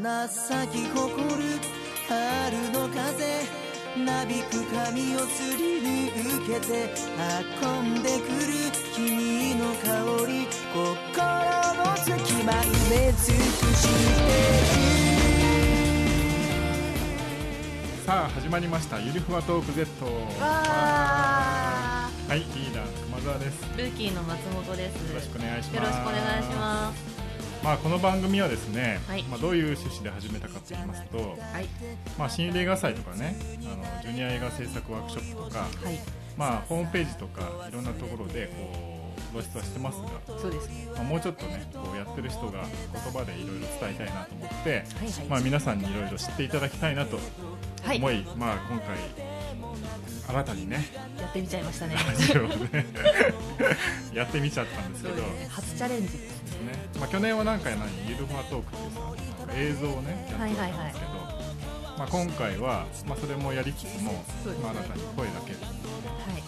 花咲き誇る春の風なびく髪をすり抜けて運んでくる君の香り心の隙間埋め尽くしてさあ始まりました。ゆりふわトーク Z わはいリーダー熊澤です。ールーキーの松本です。よろしくお願いします。よろしくお願いしますまあこの番組はですね、はい。まあどういう趣旨で始めたかと言いますと、はい。まあ新入り映画祭とかね、あのジュニア映画制作ワークショップとか、はい。まあホームページとかいろんなところでこう露出はしてますが、そうです。まあ、もうちょっとねこうやってる人が言葉でいろいろ伝えたいなと思って、はいはい、まあ皆さんにいろいろ知っていただきたいなとはい。思い、まあ今回新たにねやってみちゃいましたね。やってみちゃったんですけど。ね。初チャレンジね。まあ、去年はなんか何ゆるふわトークっていうさ映像をねやってたんですけど、まあ、今回は、まあ、それもやりつつも、ね。まあ、新たに声だけ。ではい。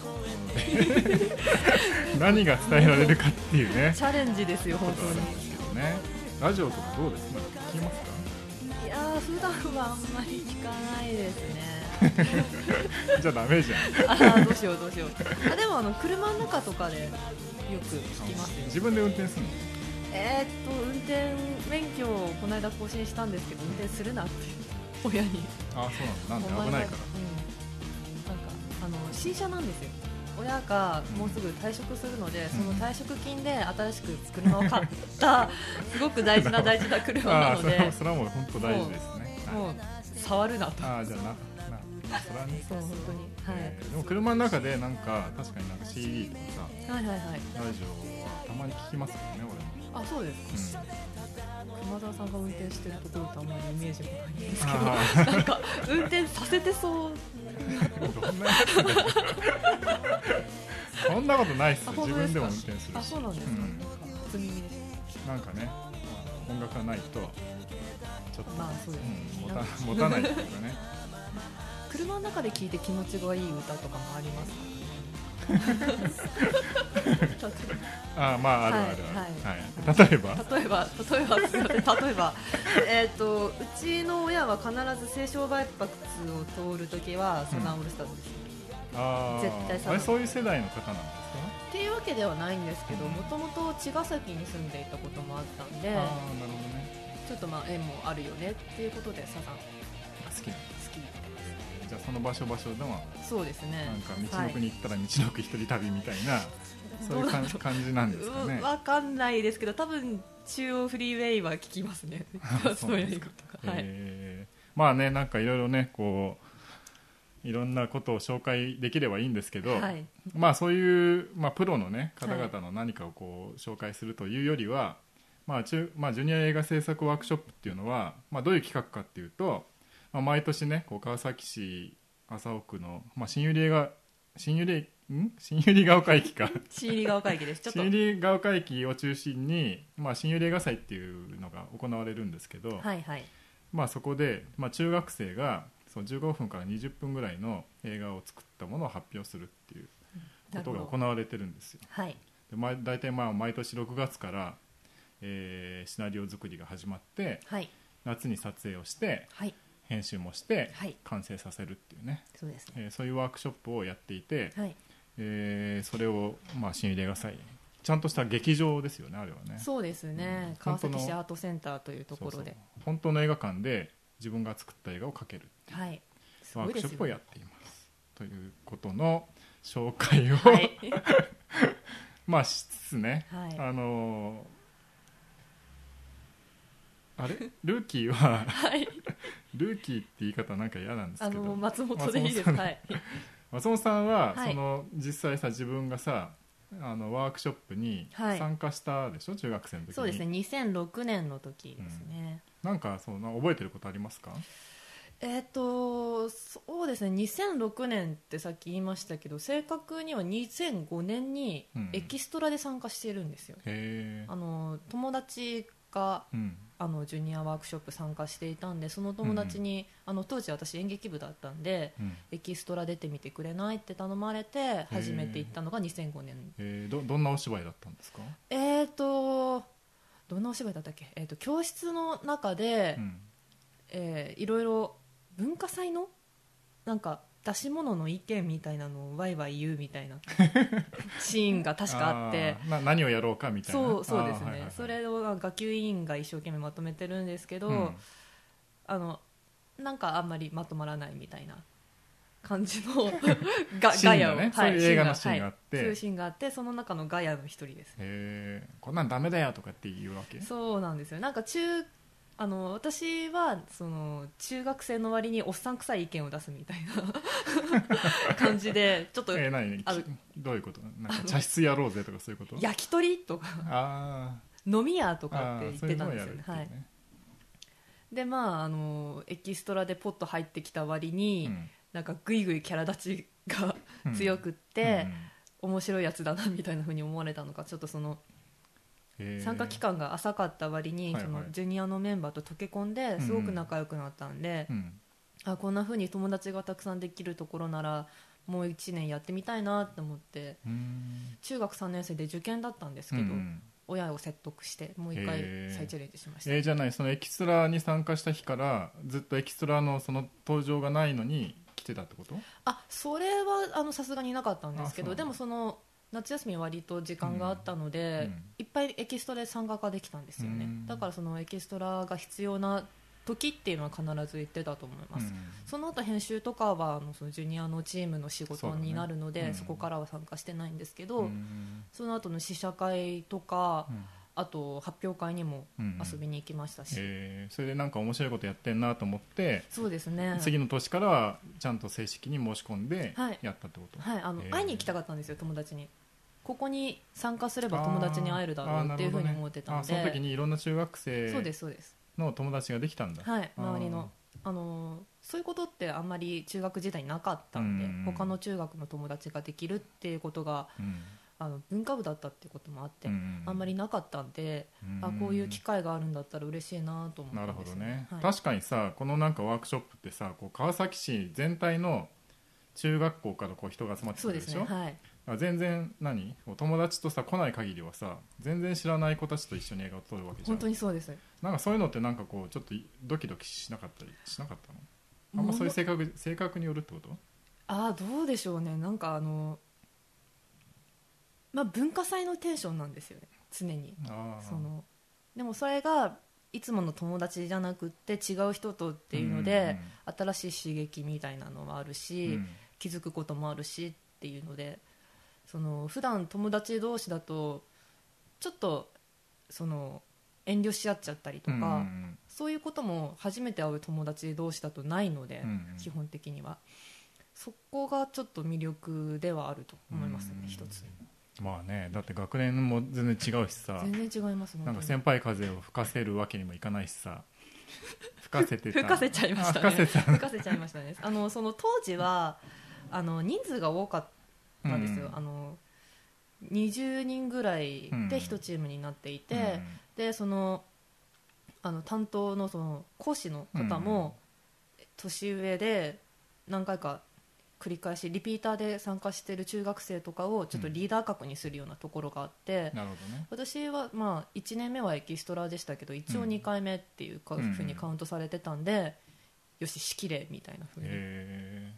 何が伝えられるかっていうね。チャレンジですよ本ことなんですけどね。ラジオとかどうですか？聞きますか？当にいやー普段はあんまり聞かないですね。じゃあダメじゃん。あーどうしようどうしよう。あでもあの車の中とかでよく聞きますよ。自分で運転するの？えー、っと運転免許をこの間更新したんですけど運転するなって親に。あそうなんだ。なんで危ないから。うん、なんかあの新車なんですよ。親がもうすぐ退職するので、その退職金で新しく車を買った すごく大事な大事な車なあそれのではそれはもう本当大事ですね。もう触るなと。ああじゃあなそれはね。そう本当に。はい、えーでも車の中でなんか確かになんか CD とかさはいはいはい。ラジオはたまに聞きますよねあそうです。か、俺も、熊澤さんが運転してるところとあんまりイメージもないんですけど。なんか運転させてそうどん。なやつだよそんなことないっすあ自分でも運転するしあそうなんですか、うん。初耳ですなんかね音楽がないとちょっと、まあそうですうん、持た持たないっていうかね。車の中で聴いて気持ちがいい歌とかもありますあーまああるあるある、はいはい。例えば？例えば例えば例えば。えっとうちの親は必ず清少梅白を通るときはサザンオールスターズです、あー。絶対そうあれそういう世代の方なんですっていうわけではないんですけどもともと茅ヶ崎に住んでいたこともあったんでかああなるほどね。ちょっとまあ縁もあるよねっていうことでサザン。好好きなんです。きじゃあその場所場所でもそうですね。なんか道はいのくに行ったら道のく一人旅みたいな、そういう感じ感じなんですかね。うんわかんないですけど多分中央フリーウェイは聞きますね。あ そうなんですかはい、えー。まあねなんかいろいろねこういろんなことを紹介できればいいんですけど、はい。まあそういう、まあ、プロのね方々の何かをこう紹介するというよりは、まあ中まあ、ジュニア映画制作ワークショップっていうのは、まあ、どういう企画かっていうと、まあ、毎年ねこう川崎市麻生区の、まあ、新百合映画新百合ん？新百合ヶ丘駅か。新入ヶ丘駅です。ちょっと。新百合ヶ丘駅を中心に、まあ、新百合映画祭っていうのが行われるんですけど、はいはい。まあ、そこで、まあ、中学生がそう15分から20分ぐらいの映画を作ったものを発表するっていうことが行われてるんですよ。はい。でまあ大体まあ毎年6月から、えーシナリオ作りが始まってはい。夏に撮影をしてはい編集もしてはい。完成させるっていうね、そうですね。えーそういうワークショップをやっていて、はい。えーそれを、まあ、新入り映画祭ちゃんとした劇場ですよねあれはね。そうですね、うん。川崎本当の市アートセンターというところで。そうそう。本当の映画館で自分が作った映画を描けるはい。すワークショップをやっています。ということの紹介を、はい。まあしつつね、はい。あのーあれ？ルーキーははい。ルーキーって言い方なんか嫌なんですあけど。の松本でいいです。はい。松本さんは、はい。その実際さ自分がさあのワークショップにはい。参加したでしょ、中学生の時に。そうですね。2006年の時ですね、なんかそうな覚えてることありますか？えっ、とそうですね。2006年ってさっき言いましたけど正確には2005年にうん。エキストラで参加してるんですよ、へえあの友達がうん。あのジュニアワークショップ参加していたんでその友達に、あの当時私演劇部だったんでうん。エキストラ出てみてくれないって頼まれて始めていったのが2005年。えー。どどんなお芝居だったんですか、えーとどんなお芝居だったっけ、えー、と教室の中で、うん。えーいろいろ文化祭のなんか出し物の意見みたいなのをワイワイ言うみたいな シーンが確かあって。ーな何をやろうかみたいな。そうそうですね、はいはいはい。それを学級委員が一生懸命まとめてるんですけど、うん。あのなんかあんまりまとまらないみたいな感じの ガガヤを、ねそういう映画のシーンがあって。はいそういうシーンがあってその中のガヤの一人です。へえこんなんダメだよとかって言うわけ？そうなんですよ。なんか中あの私はその中学生の割におっさん臭い意見を出すみたいな 感じでちょっとえー、何？あどういうこと？なんか茶室やろうぜとかそういうこと？焼き鳥とかあ飲み屋とーかって言ってたんですよね。あーそういうのをやるっていうはい。ねでまああのエキストラでポッと入ってきた割に、うん。なんかグイグイキャラ立ちがうん。強くって、うん。面白いやつだなみたいな風に思われたのかちょっとその参加期間が浅かった割に、そのジュニアのメンバーと溶け込んですごく仲良くなったんで、うん。あこんな風に友達がたくさんできるところならもう1年やってみたいなって思ってうん。中学3年生で受験だったんですけど、うん。親を説得してもう1回再チャレンジしました、えーじゃないそのエキストラに参加した日からずっとエキストラのその登場がないのに来てたってこと？あそれはあのさすがになかったんですけどでもその夏休み割と時間があったので、うん。うん。いっぱいエキストラで参加ができたんですよね、うん。だからそのエキストラが必要な時っていうのは必ず言ってたと思います、うん。その後編集とかはあのそのジュニアのチームの仕事になるのでそ,、ねうん。こからは参加してないんですけど、うん。その後の試写会とか、うん。あと発表会にも遊びに行きましたし、えー。それでなんか面白いことやってんなと思ってそうですね。次の年からはちゃんと正式に申し込んではい。やったってこと、はい、あのへー。会いに行きたかったんですよ友達にここに参加すれば友達に会えるだろうっていうふうに思ってたので、ね。その時にいろんな中学生の友達ができたんだ。はい周りの。あのーそういうことってあんまり中学時代になかったんで、うん他の中学の友達ができるっていうことがうん。あの文化部だったっていうこともあって、うんあんまりなかったんで、うん。あこういう機会があるんだったら嬉しいなと思なるったんですよほどね、はい。確かにさこのなんかワークショップってさこう川崎市全体の中学校からこう人が集まってくそうでるですしょねはい。あ全然何？お友達とさ来ない限りはさ全然知らない子たちと一緒に映画を撮るわけじゃん。本当にそうです。なんかそういうのってなんかこうちょっとドキドキしなかった？りしなかったのあんまそういう性格性格によるってこと？ああどうでしょうね。なんかあのまあ文化祭のテンションなんですよね。常に。そのでもそれがいつもの友達じゃなくって違う人とっていうので、新しい刺激みたいなのもあるし、うん。気づくこともあるしっていうのでその普段友達同士だとちょっとその遠慮し合っちゃったりとか、うんうんそういうことも初めて会う友達同士だとないので、うんうん。基本的には。そこがちょっと魅力ではあると思いますね、うん一つ。まあねだって学年も全然違うしさ。全然違いますなんか先輩風を吹かせるわけにもいかないしさ。吹かせてた。吹かせちゃいましたね。あ吹かせた。吹かせちゃいましたね。あのその当時はあの人数が多かったんですよ、うん。あの20人ぐらいうん。で1チームになっていて、でそのあの担当のその講師の方も年上で何回か繰り返しリピーターで参加している中学生とかをちょっとリーダー格にするようなところがあって、うんね。私はまあ1年目はエキストラでしたけど一応うん。2回目っていうかうんふうにカウントされてたんで、よし仕切れみたいなふうにへ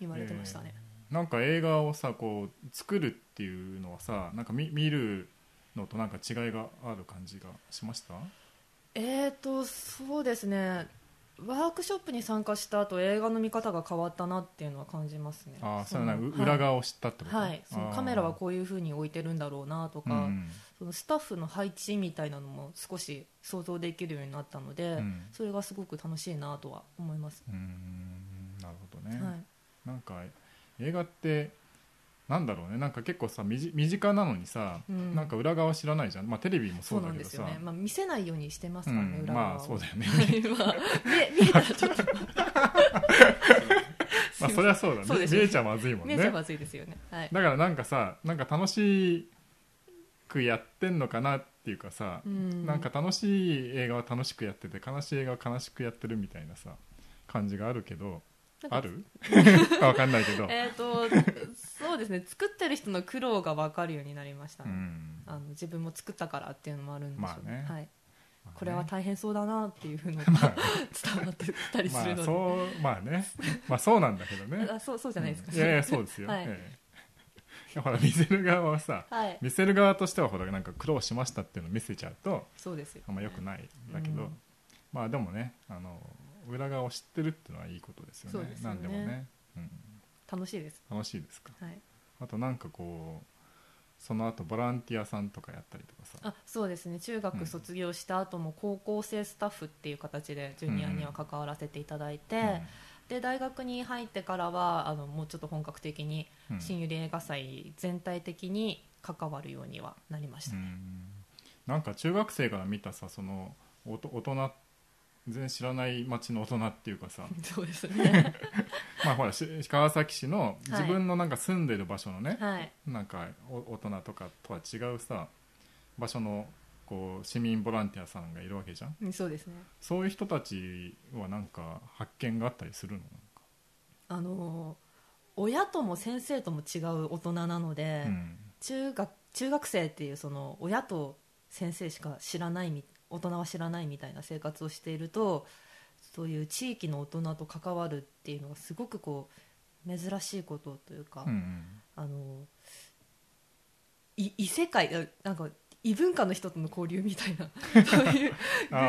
言われてましたね、えなんか映画をさこう作るっていうのはさなんか見見るのとなんか違いがある感じがしました？えーとそうですね。ワークショップに参加した後映画の見方が変わったなっていうのは感じますね。ああそれは裏側を知ったってこと、はい、そのカメラはこういうふうに置いてるんだろうなとか、うん。そのスタッフの配置みたいなのも少し想像できるようになったので、うん。それがすごく楽しいなとは思います、うんなるほどね、はい、なんか映画ってなんだろうね。なんか結構さ身近なのにさ、うん。なんか裏側知らないじゃん、まあ、テレビもそそうだけどさ。んですよね、まあ、見せないようにしてますからね、うん。裏側をまあそうだよね。見えたらちょっと。まあそれはそうだね。見えちゃまずいもんね。見えちゃまずいですよね。はい。だからなんかさなんか楽しくやってんのかなっていうかさ、うん。なんか楽しい映画は楽しくやってて悲しい映画は悲しくやってるみたいなさ感じがあるけどある？わかんないけど、えー、とそうですね。作ってる人の苦労が分かるようになりました。ね、うん。あの自分も作ったからっていうのもあるんでしょうまあね。はい、これは大変そうだなっていうふう のが伝わってたりすまあるので、そうまあね。まあそうなんだけどね。あそうそうじゃないですか、いやいやそうですよ、はい。ほら見せる側はさはい。見せる側としてはほらなんか苦労しましたっていうのを見せちゃうとそうですよ、あんま良くないんだけど、うん。まあでもねあの裏側を知ってるっていうのはいいことですよね。そうですよね。何でもね、うん、楽しいです。楽しいですか？はい。あとなんかこうその後ボランティアさんとかやったりとかさ。あそうですね。中うん学卒業した後も高校生スタッフっていう形でジュニアには関わらせていただいて、で大学に入ってからはあのもうちょっと本格的にうん。うん新百合映画祭全体的に関わるようにはなりましたね、うん。なんか中学生から見たさそのおと大人全然知らない町の大人っていうかさ。そうですね。まあほらし川崎市の自分のなんか住んでる場所のね、はい。なんかお大人とかとは違うさ場所のこう市民ボランティアさんがいるわけじゃん。うんそうですね。そういう人たちはなんか発見があったりするの？あの親とも先生とも違う大人なので、うん。中学中学生っていうその親と先生しか知らないみ大人は知らないみたいな生活をしているとそういう地域の大人と関わるっていうのがすごくこう珍しいことというか、うんうん。あのい異世界あなんか異文化の人との交流みたいな そういう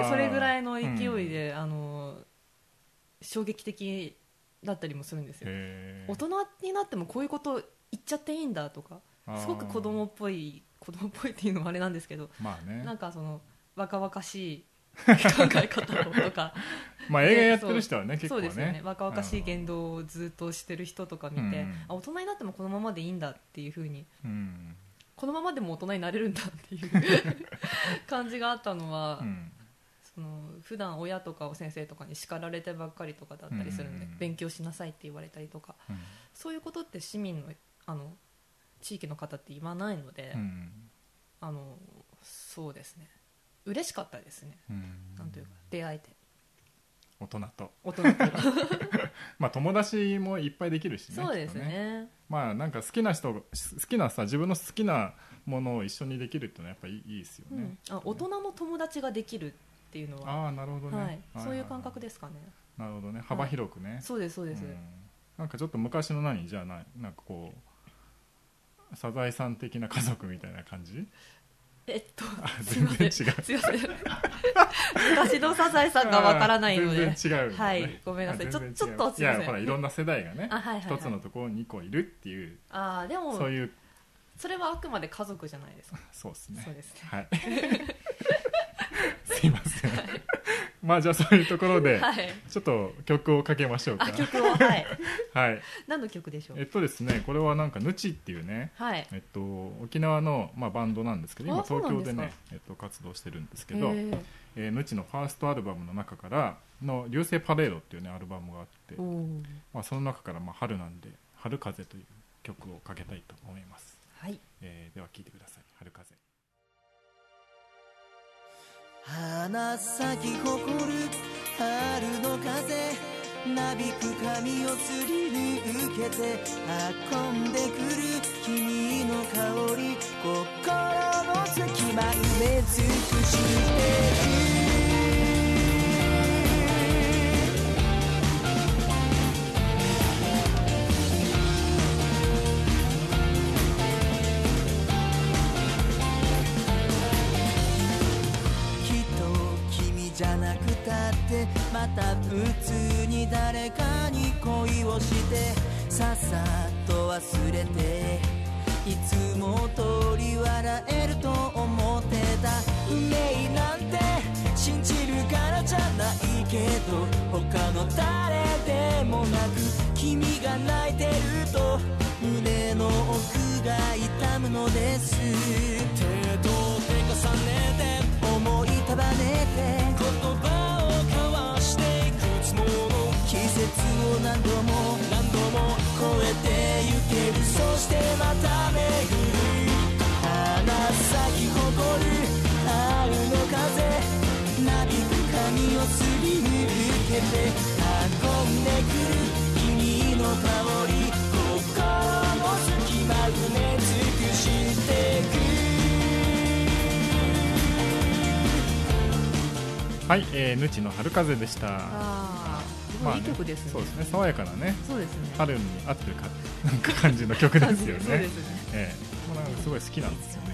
それぐらいの勢いで、あの衝撃的だったりもするんですよ。大人になってもこういうこと言っちゃっていいんだとかすごく子供っぽい子供っぽいっていうのもあれなんですけどまあね。なんかその若々しい 考え方をとか。まあ映画やってる人はね結構ね。そうですよね。若々しい言動をずっとしてる人とか見て、うん。あ大人になってもこのままでいいんだっていうふうに。うん。このままでも大人になれるんだっていう 感じがあったのは、うん。その普段親とか先生とかに叱られてばっかりとかだったりするので、うん。勉強しなさいって言われたりとか。うん。そういうことって市民のあの地域の方って言わないので、うん。あのそうですね嬉しかったですね、うん。なんというか出会えて。大人と。大人と まあ友達もいっぱいできるしねそうですきっとね。まあなんか好きな人が好きなさ自分の好きなものを一緒にできるっていうのはやっぱいいいいですよね。うん、あ大人の友達ができるっていうのは、ああなるほどね、はい、そういう感覚でですかね、なるほどね。幅広くね、そうですそうです、うん。なんかちょっと昔の何？じゃあななんかこうサザエさん的な家族みたいな感じ？えっとあすいません。すいません。昔のサザエさんがわからないので。全然違う、はいごめんなさい。あちょちょっとすいません。やほらいろんな世代がねあはいつのところに2個いるっていうああでもそういう。それはあくまで家族じゃないですか。そうですね。そうですね。はい。すいませんまあじゃあそういうところで、はい。ちょっと曲をかけましょうか。あ曲をはい。はい。何の曲でしょう？えっとですねこれはなんかヌチっていうねはい。えっと、沖縄の、まあ、バンドなんですけど今東京でねえっと、活動してるんですけど、えー、ヌチのファーストアルバムの中からの「流星パレード」っていうねアルバムがあって、まあ、その中から、まあ、春なんで「春風」という曲をかけたいと思います、はい。えーでは聴いてください「春風」花咲き誇る春の風なびく髪をすり抜けて運んでくる君の香り心の隙間埋め尽くしてた普通に誰かに恋をしてさっさと忘れていつも通り笑えると思ってた。運命なんて信じるからじゃないけど他の誰でもなく君が泣いてると胸の奥が痛むのです。を何度も何度も超えてゆけるそしてまた巡る花咲き誇る春の風なびく髪をすり抜けて運んでくる君の香り心の隙間埋め尽くしてくはい、えー、ぬちの春風でした。ああすごいいい曲ですね,、そうですね。爽やかなね。そうですね。春に合ってるかなんか感じの曲ですよ そうねですね。ええ。もうなんかすごい好きなんですよね。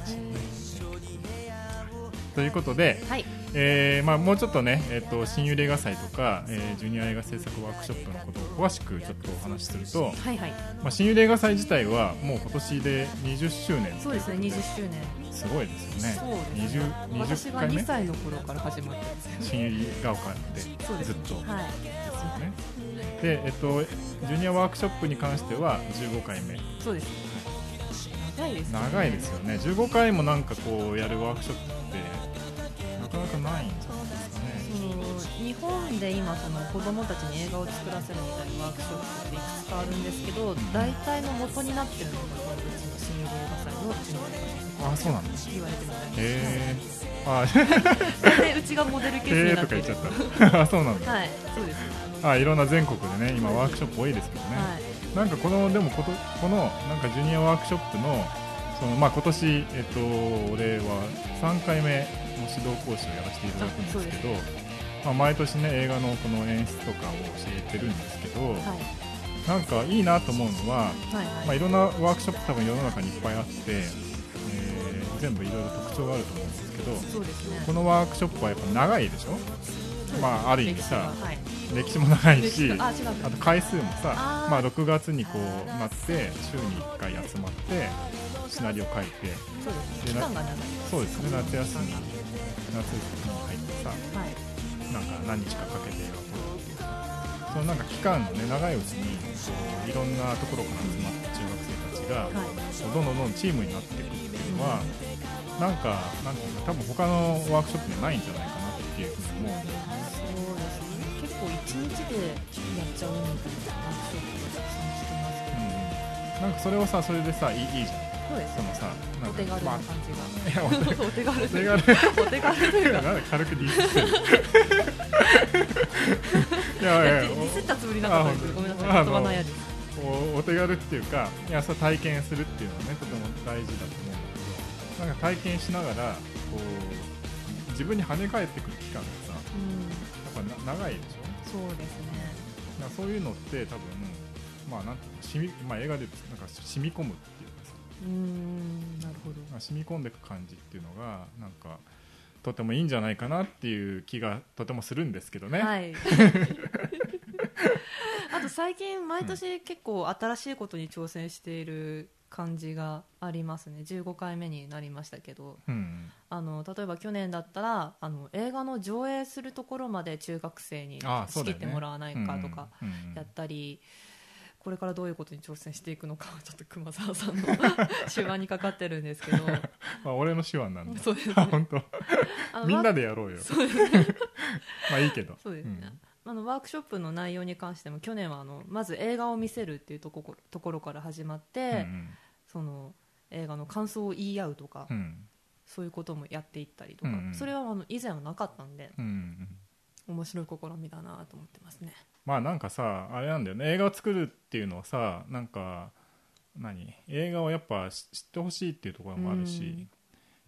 ということで、はい。えーまあ、もうちょっとね、えー、と新幽霊映画祭とか、えージュニア映画制作ワークショップのことを詳しくちょっとお話しすると、はいはい。まあ、新幽霊映画祭自体はもう今年で20周年そうですね20周年。すごいですよね。そうですね。20 20私が回目？2歳の頃から始まった新百合ヶ丘でずっと。ですよはいね。で、えっと、ジュニアワークショップに関しては15回目。そうです。長いですね。長いですよね。15回もなんかこうやるワークショップってなかなかないんじゃないですかね。日本で今その子供たちに映画を作らせるみたいなワークショップっていくつかあるんですけど、大体の元になってるのがこのうちの新入映画祭のうちの映画あそうなんです。言われてみたいへえあ 大体うちがモデルケースになってる。とか言っちゃった。あそうなんだ。はいそうですあいろんな全国でね今ワークショップ多いですけどね、はい。なんかこのでもことこのなんかジュニアワークショップのそのまあ今年えっと俺は3回目の指導講師をやらせていただくんですけど、まあ毎年ね映画のこの演出とかを教えてるんですけど、はい。なんかいいなと思うのは、はいまあはいいろんなワークショップ多分世の中にいっぱいあって、えー全部いろいろ特徴があると思うんですけど、ね。このワークショップはやっぱ長いでしょ？まあある意味さ歴史も長い歴しあと回数もさまあ、6月にこうなって週に1回集まってシナリオ書いてそうです。ね。夏休み夏休みに入ってさはい。なんか何日かかけて映画を撮るっていう。さそのなんか期間のね長いうちにこういろんなところから集まった中学生たちがはい。どんどんどんどんチームになっていくっていうのはなんかなんていうか多分他のワークショップにはないんじゃないかなっていうふうに思うんです構一日でやっちゃうみたいなワークショップがたくさんしてますけど。うんなんかそれをさそれでさいいいいじゃん。そうです。そのさなんかお手軽なまあ感じが、いや お手軽。お手軽。お手軽という軽くディスってる。いやいやいやディスったつもりなかったんですけどごめんなさい。あ言葉のやつおお手軽っていうかいやそれ体験するっていうのはねとても大事だと思うんだけどなんか体験しながらこう自分に跳ね返ってくる期間がさうん。やっぱな長いでしょ？そうですね。そういうのって多分まあなんていうの染み、まあ、映画でなんか染み込むっていうか。さうーんなるほど。まあ染み込んでいく感じっていうのがなんかとてもいいんじゃないかなっていう気がとてもするんですけどね、はい。あと最近毎年結構新しいことに挑戦している感じがありますね。15回目になりましたけど。うん、あの例えば去年だったらあの映画の上映するところまで中学生に仕切ってもらわないかとかうんうんやったり、これからどういうことに挑戦していくのかは ちょっと熊沢さんの 手腕にかかってるんですけど。まあ、俺の手腕なんだ。そうですね。あ本当。みんなでやろうよ。まあいいけど。そうですね、あのワークショップの内容に関しても去年はあのまず映画を見せるっていうとこところから始まって、うんその映画の感想を言い合うとか、うん。うんそういうこともやっていったりとか、うんうん。それはあの以前はなかったんでうんうん。面白い試みだなと思ってますね。まあなんかさあれなんだよね。映画を作るっていうのはさなんか何？映画をやっぱ知知ってほしいっていうところもあるし、うん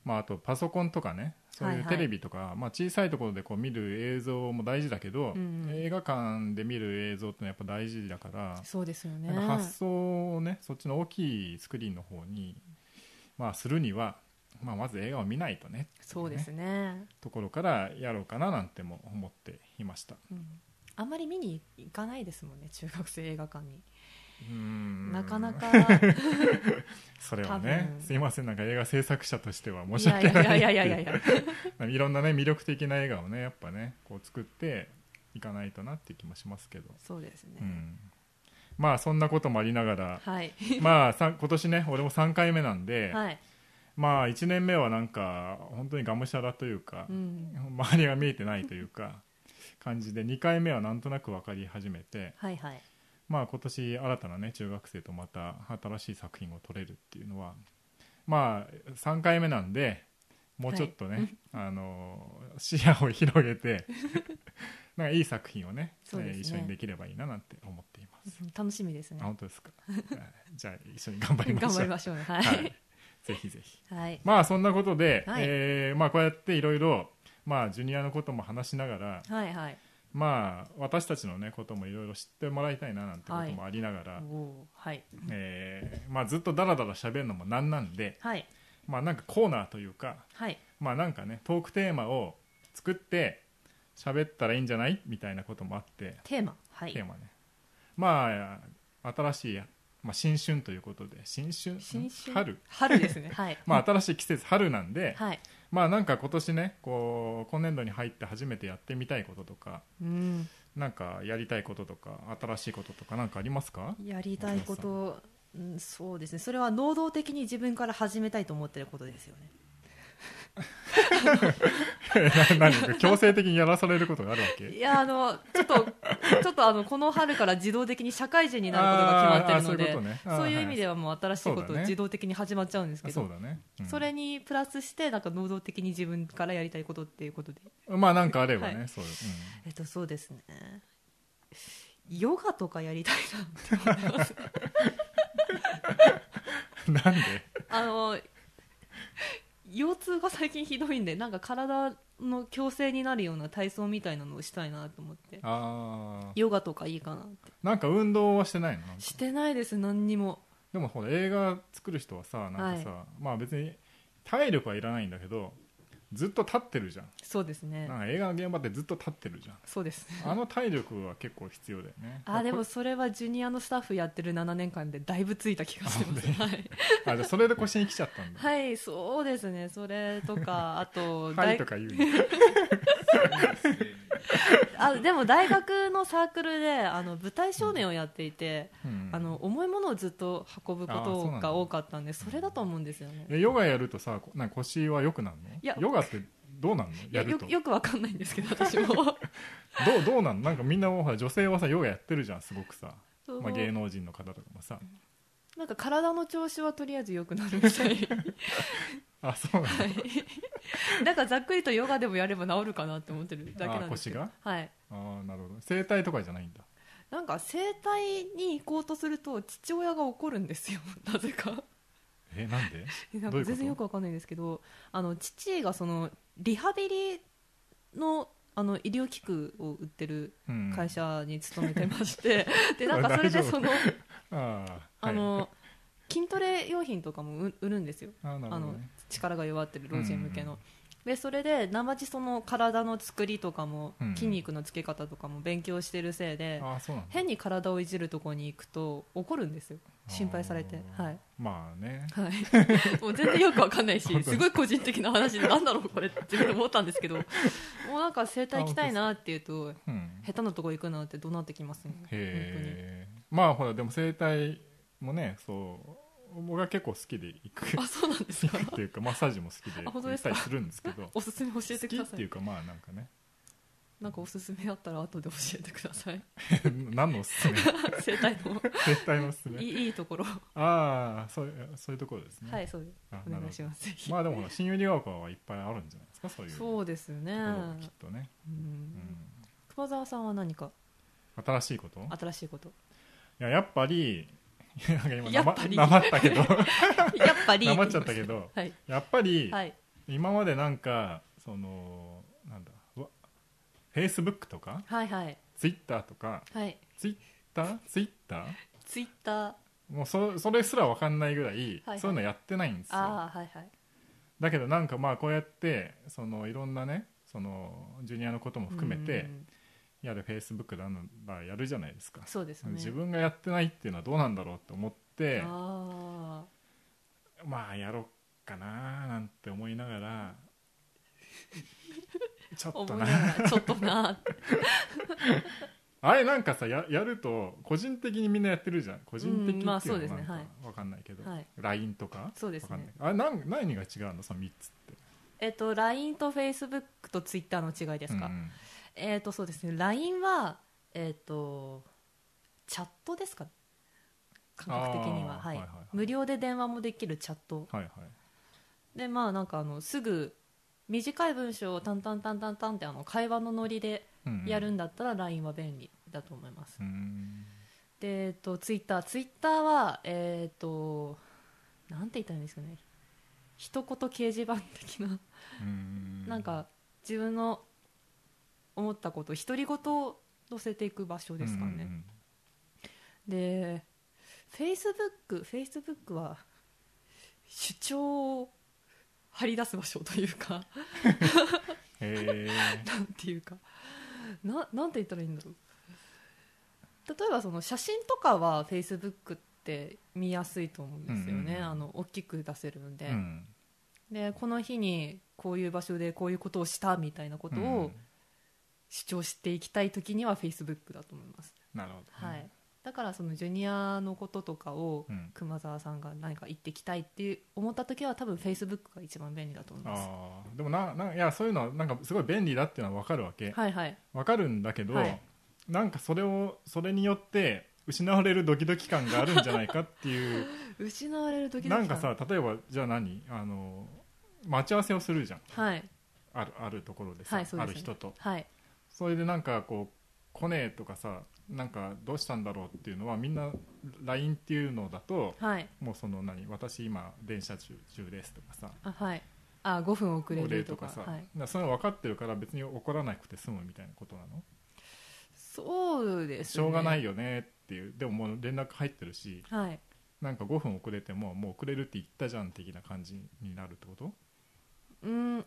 まあ、あとパソコンとかねそうはいはい。いうテレビとか、まあ、小さいところでこう見る映像も大事だけど、うんうん。映画館で見る映像ってやっぱ大事だから、そうですよね。発想をねそっちの大きいスクリーンの方に、まあ、するには、まあ、まず映画を見ないとねそうですね、ところからやろうかななんても思っていました。うん、あんまり見に行かないですもんね中学生映画館になかなか。それは多ね分。すいません。なんか映画制作者としては申いし訳ないやいやいやいやいや。いろんなね魅力的な映画をねやっぱねこう作っていかないとなっていう気もしますけど、そうですね、うん、まあそんなこともありながらはい。まあさ今年ね俺も3回目なんで、はい、まあ1年目はなんか本当にがむしゃらというかう、ん、周りが見えてないというか感じで2回目はなんとなく分かり始めてはいはいまあ今年新たなね中学生とまた新しい作品を撮れるっていうのはまあ3回目なんでもうちょっとね、あの視野を広げて なんかいい作品をねね。えー一緒にできればいいななんて思っています、うん楽しみですね。あ本当ですか？は いじゃあ一緒に頑張りましょう。頑張りましょうね。はい、はい。ぜひぜひ。はい。まあそんなことで、はい。えーまあ、こうやっていろいろまあジュニアのことも話しながらはいはいまあ私たちのねこともいろいろ知ってもらいたいななんてこともありながら、はい。えーまあ、ずっとダラダラ喋るのもなんなんで、はい。まあ、なんかコーナーというかはい。まあなんかねトークテーマを作って喋ったらいいんじゃないみたいなこともあってテーマ？はい。テーマね。まあ新しい、まあ、新春ということで新春？新春？春？春ですね。はい。まあ新しい季節春なんで、はいまあなんか今年ねこう今年度に入って初めてやってみたいこととかうん。なんかやりたいこととか新しいこととかなんかありますか？やりたいことうんそうですね。それは能動的に自分から始めたいと思ってることですよね 何か強制的にやらされることがあるわけ？いやあのちょっとちょっとあのこの春から自動的に社会人になることが決まってるのでそういうね。いう意味ではもう新しいこと自動的に始まっちゃうんですけどそうだね、うん。それにプラスしてなんか能動的に自分からやりたいことっていうことで。まあなんかあればね、はい。そう、えっとそうですね。ヨガとかやりたいなって思います。うん、なんで？あの腰痛が最近ひどいんでなんか体の矯正になるような体操みたいなのをしたいなと思って。ああヨガとかいいかなって。なんか運動はしてないの？してないです何にも。でもほら映画作る人はさなんかさ、まあ別に体力はいらないんだけどずっと立ってるじゃん。そうですね。なんか映画の現場ってずっと立ってるじゃん。そうです。あの体力は結構必要だよね。あでもこそれはジュニアのスタッフやってる7年間でだいぶついた気がしてます。あはい、れあじゃあそれで腰に来ちゃったんだ。はい、そうですね。それとかあと はい大とか言うの あでも大学のサークルであの舞台少年をやっていて、うん。あの重いものをずっと運ぶことが多かったんでそれだと思うんですよね。えヨガやるとさこな腰は良くなるの？いやヨガってどうなんの？いやると。よくわかんないんですけど私も。どうどうなん？のなんかみんなほら女性はさヨガやってるじゃんすごくさ、まあ、芸能人の方とかもさなんか体の調子はとりあえず良くなるみたい。あそうなんだ、なんかざっくりとヨガでもやれば治るかなって思ってるだけなんですけど。あ腰はい。ああなるほど。整体とかじゃないんだ。なんか整体に行こうとすると父親が怒るんですよ。なぜか。えなんで？なんか全然よくわかんないんですけど。あの父がそのリハビリのあの医療器具を売ってるうん。会社に勤めてまして、でなんかそれでそのあああの、筋トレ用品とかも売売るんですよ。はい、あーなるあの力が弱ってる老人向けの、うんでそれで生地その体の作りとかも、うん。筋肉のつけ方とかも勉強してるせいで変に体をいじるところに行くと怒るんですよ。心配されて。はい。まあね。はい、もう全然よくわかんないしすごい個人的な話でなんだろうこれって自分で思ったんですけど。もうなんか整体行きたいなっていうとうん。下手なとこ行くなって怒鳴ってきますね。まあほらでも整体もねそう僕は結構好きで行く。あそうなんですか？行くっていうかマッサージも好きであ本当ですか？行ったりするんですけど。おすすめ教えて好きください。っていうかまあなんかね。なんかおすすめあったら後で教えてください。何のおすすめ？整体の。整体のおすすめ？いいいいところ。ああそういうそういうところですね。はいそうです。おあなるほど願いしますぜひ、まあでもほら新百合ヶ丘はいっぱいあるんじゃないですか？そういうそうですね。ろがきっとね、ううん。ん、熊沢さんは何か？新しいこと？い新しいこと。ややっぱりやっぱり。なまったけど。やっぱり。なま っちゃったけど。はい。やっぱり、はい。今までなんかそのなんだフェイスブックとかはいはい。ツイッターとかはい。ツイッターツイッターツイッターもうそそれすら分かんないぐらい、はいそういうのやってないんですよ。はいはい。だけどなんかまあこうやってそのいろんなねそのジュニアのことも含めてうんやるフェイスブックだのだやるじゃないですか。そうですね。自分がやってないっていうのはどうなんだろうって思ってあまあやろうかななんて思いながら ちょあっとな。ちょっとな あれなんかさややると個人的にみんなやってるじゃん。個人的っていうのはそうですね。なんかんないけど、はい。LINE とか？そうですね。あれなん何が違うの？その3つって。えっと LINE と Facebook と Twitter の違いですか、うんえっとそうですね。LINE はえっとチャットですか？感覚的には。はい。はいはいはい。無料で電話もできるチャット。はいはい。でまあなんかあのすぐ短い文章をタンタンタンタンタンってあの会話のノリでやるんだったら LINE は便利だと思います、うん。でえっとツイッター。ツイッターはえっとなんて言ったらいいんですかね。一言掲示板的な。うん。なんか自分の思ったこと独り言を載せていく場所ですかね、うんでフェイスブックフェイスブックは主張を張り出す場所というか なんていうか。ななんて言ったらいいんだろう。例えばその写真とかはフェイスブックって見やすいと思うんですよね、うんうんうん。あの大きく出せるんで、うん。でこの日にこういう場所でこういうことをしたみたいなことうをん主張していきたい時にはフェイスブックだと思います、なるほど。ね、はい、だからそのジュニアのこととかをうん。熊沢さんが何か言ってきたいって思った時は多分フェイスブックが一番便利だと思います。ああでもなないやそういうのはなんかすごい便利だっていうのは分かるわけ。はいはい。分かるんだけど、はい。なんかそれをそれによって失われるドキドキ感があるんじゃないかっていう。失われる時なんかさ例えばじゃあ何？あの待ち合わせをするじゃん。はい。あるあるところでさ、はいですね。ある人と。はいそれでなんかこう来ねえとかさなんかどうしたんだろうっていうのはみんな LINE っていうのだとはい。もうその何私今電車中中ですとかさあはい。あ5分遅れるとか。さ、はい、だそれ分かってるから別に怒らなくて済むみたいなことなの？そうですね。しょうがないよねっていう。でももう連絡入ってるしはい。なんか5分遅れてももう遅れるって言ったじゃん的な感じになるってこと？うん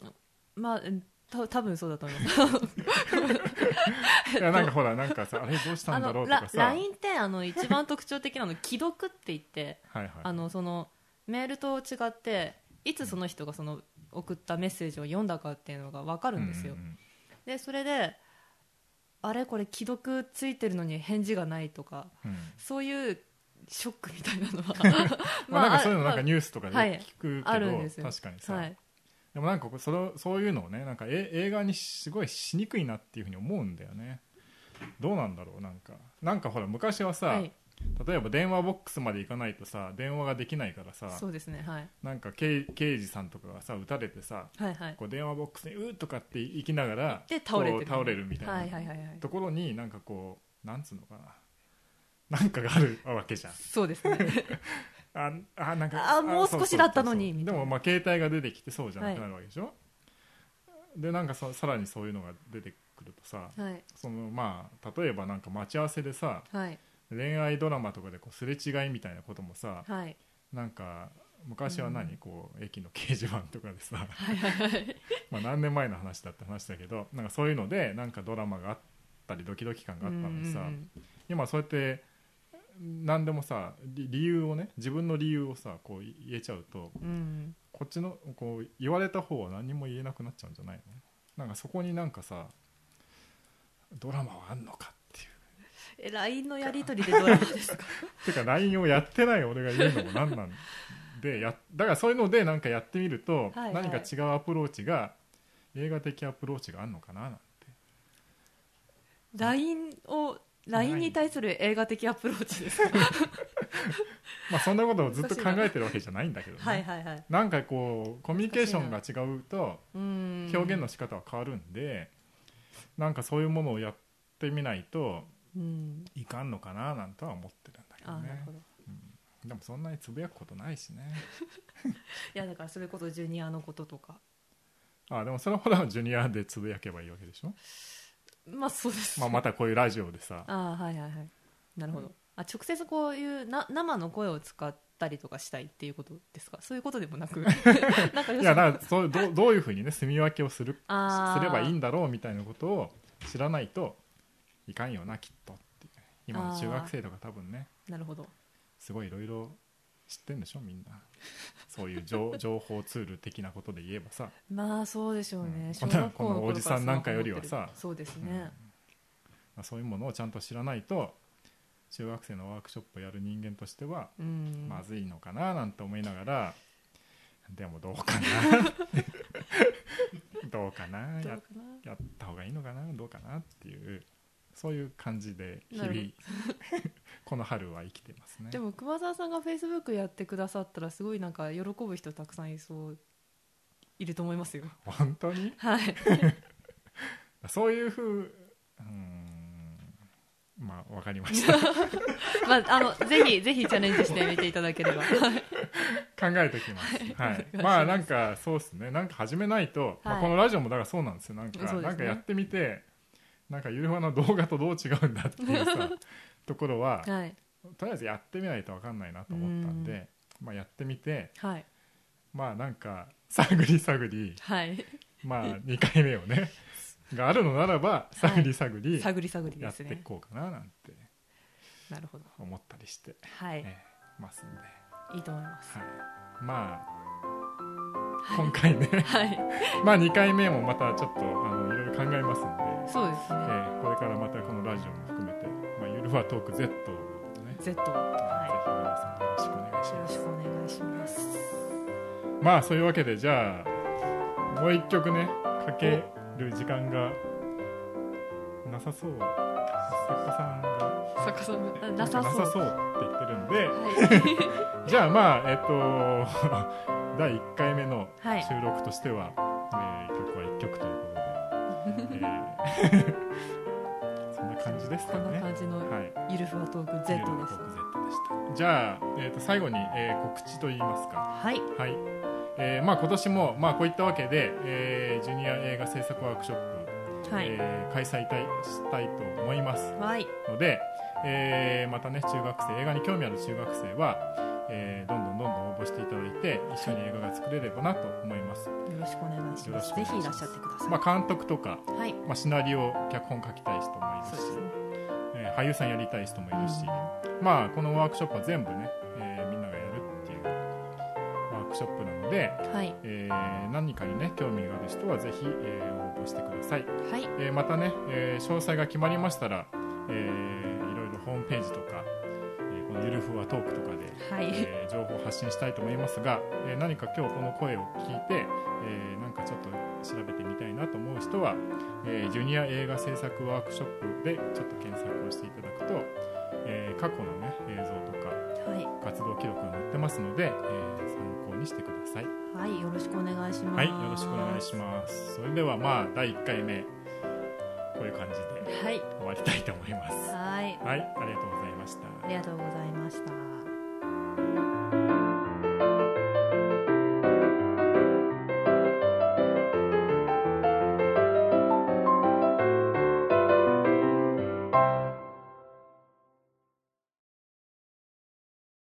まあうんた多分そうだと思います。いやなんかほらなんかさあれどうしたあんだろうとかさ。LINE ってあの一番特徴的なの既読って言ってはいはい。あのそのメールと違っていつその人がその送ったメッセージを読んだかっていうのが分かるんですよ、うんうんでそれであれこれ既読ついてるのに返事がないとかうん。そういうショックみたいなのは まあ、なんかそういうのなんかあニュースとかではい。聞くけど、あるんですよ。確かにさ、はいでもなんかそれそういうのをねなんかえ映画にすごいしにくいなっていうふうに思うんだよね。どうなんだろうなんか。なんかほら昔はさ、はい。例えば電話ボックスまで行かないとさ電話ができないからさそうですねはい。なんか刑刑事さんとかがさ撃たれてさはいはい。こう電話ボックスにうーとかって行きながらで倒れ倒れるみたいな、はいはいはいはい。ところになんかこうなんつうのかな。なんかがあるわけじゃん。そうですね ああなんかあもう少しだったのにでもまあ携帯が出てきてそうじゃなくはいなるわけでしょ、でなんかそさらにそういうのが出てくるとさはい。そのまあ例えばなんか待ち合わせでさはい。恋愛ドラマとかでこうすれ違いみたいなこともさはい。なんか昔は何、こう駅の掲示板とかでさ、はいはいはい。まあ何年前の話だって話だけどなんかそういうのでなんかドラマがあったりドキドキ感があったのにさ、うんうん。今そうやって何でもさ理理由をね自分の理由をさこう言えちゃうとうん。うんこっちのこう言われた方は何も言えなくなっちゃうんじゃないの？なんかそこになんかさドラマはあんのかっていう。え LINE のやり取りでドラマですか？てか LINE をやってない俺が言うのも何なんでやだからそういうのでなんかやってみると、はいはい。何か違うアプローチが映画的アプローチがあるのかななんて。LINE を LINE に対する映画的アプローチですか？まあそんなことをずっと考えてるわけじゃないんだけどね、はいはいはい。なんかこうコミュニケーションが違うとうん。表現の仕方は変わるんで、なんかそういうものをやってみないとうん。いかんのかななんとは思ってるんだけどね。あなるほど。でもそんなにつぶやくことないしね。いやだからそれこそジュニアのこととか。あでもそれほらジュニアでつぶやけばいいわけでしょ、まあそうです。まあ、またこういうラジオでさ。ああはいはいはい。なるほど。あ直接こういうな生の声を使ったりとかしたいっていうことですか？そういうことでもなく。なんかいやだからそうどうどういうふうにね住み分けをするあー。すればいいんだろうみたいなことを知らないといかんよなきっとっていう。今の中学生とか多分ね。なるほど。すごいいろいろ知ってんでしょみんな。そういう情 情報ツール的なことで言えばさ。まあそうでしょうね、うん。小学校のこの頃おじさんなんかよりはさ。そうですね、まあそういうものをちゃんと知らないと中学生のワークショップをやる人間としてはうん。まずいのかななんて思いながら、でもどうかな。どうかな？ややった方がいいのかな？どうかな？っていうそういう感じで日々この春は生きてますね。でも熊沢さんがフェイスブックやってくださったらすごいなんか喜ぶ人たくさんいそういると思いますよ。本当に？はい。そういうふううーんまあわかりました。まあ、あのぜひぜひチャレンジしてみていただければ。考えておきます、はい。まあなんかそうですね。なんか始めないと、まあ、はいこのラジオもだからそうなんですよ。なんかね。なんかやってみてなんかゆるふわの動画とどう違うんだっていうさところははい。とりあえずやってみないと分かんないなと思ったんで、まあ、やってみてはい。まあなんか探り探りはい。まあ2回目をね があるのならば探り探り探り探りやっていこうかななんてなるほど。思ったりして、はい。ええますんで、いいと思います。はい、まあ今回ね はい。まあ2回目もまたちょっとあのいろいろ考えますんで、そうですね。えーこれからまたこのラジオも含めて、まあ、ゆるふわトーク Z をね、ぜ Z ひ皆はさんよろしくお願い。しいよますろしくお願いします。まあそういうわけでじゃあもう一曲ねかける時間がなさそう。作家さんが作家さんがなさそうかなさそうって言ってるんで。は じゃあまあえっと 第1回目のはい。収録としては、えー曲は1曲ということで、えー感じですいこんなかね感じのはい。ゆるふわトーク Z です。ゆるトーク Z でした。じゃあ、えー、と最後に、えー告知といいますか。はい。はい、えーまあ、今年も、まあ、こういったわけで、えージュニア映画制作ワークショップ、はい。えー開催たいしたいと思います。はい。ので、えーまたね中学生映画に興味ある中学生は、えーどんどんどんどん応募していただいて一緒に映画が作れればなと思います、よろしくお願いしよろしますくお願いします。ぜひいらっしゃってください、まあ、監督とか、はい。まあ、シナリオ脚本書きたい人もいるしね。えー俳優さんやりたい人もいるし、まあこのワークショップは全部ね、えーみんながやるっていうワークショップなので、うんはい。えー何かにね興味がある人はぜひ、えー応募してください、はい。えーまたね、えー詳細が決まりましたら、えーいろいろホームページとか、えーこのゆるふわトークとかで、はい。えー情報を発信したいと思いますが、えー何か今日この声を聞いて、えーなんかちょっと調べてみたいなと思う人は、えージュニア映画制作ワークショップでちょっと検索をしていただくと、えー過去のね映像とかはい。活動記録が載ってますので、えー参考にしてください。はいよろしくお願いします。はいよろしくお願いします。それではまあ第1回目こういう感じではい。終わりたいと思います。はい。はいありがとうました。ありがとうございました。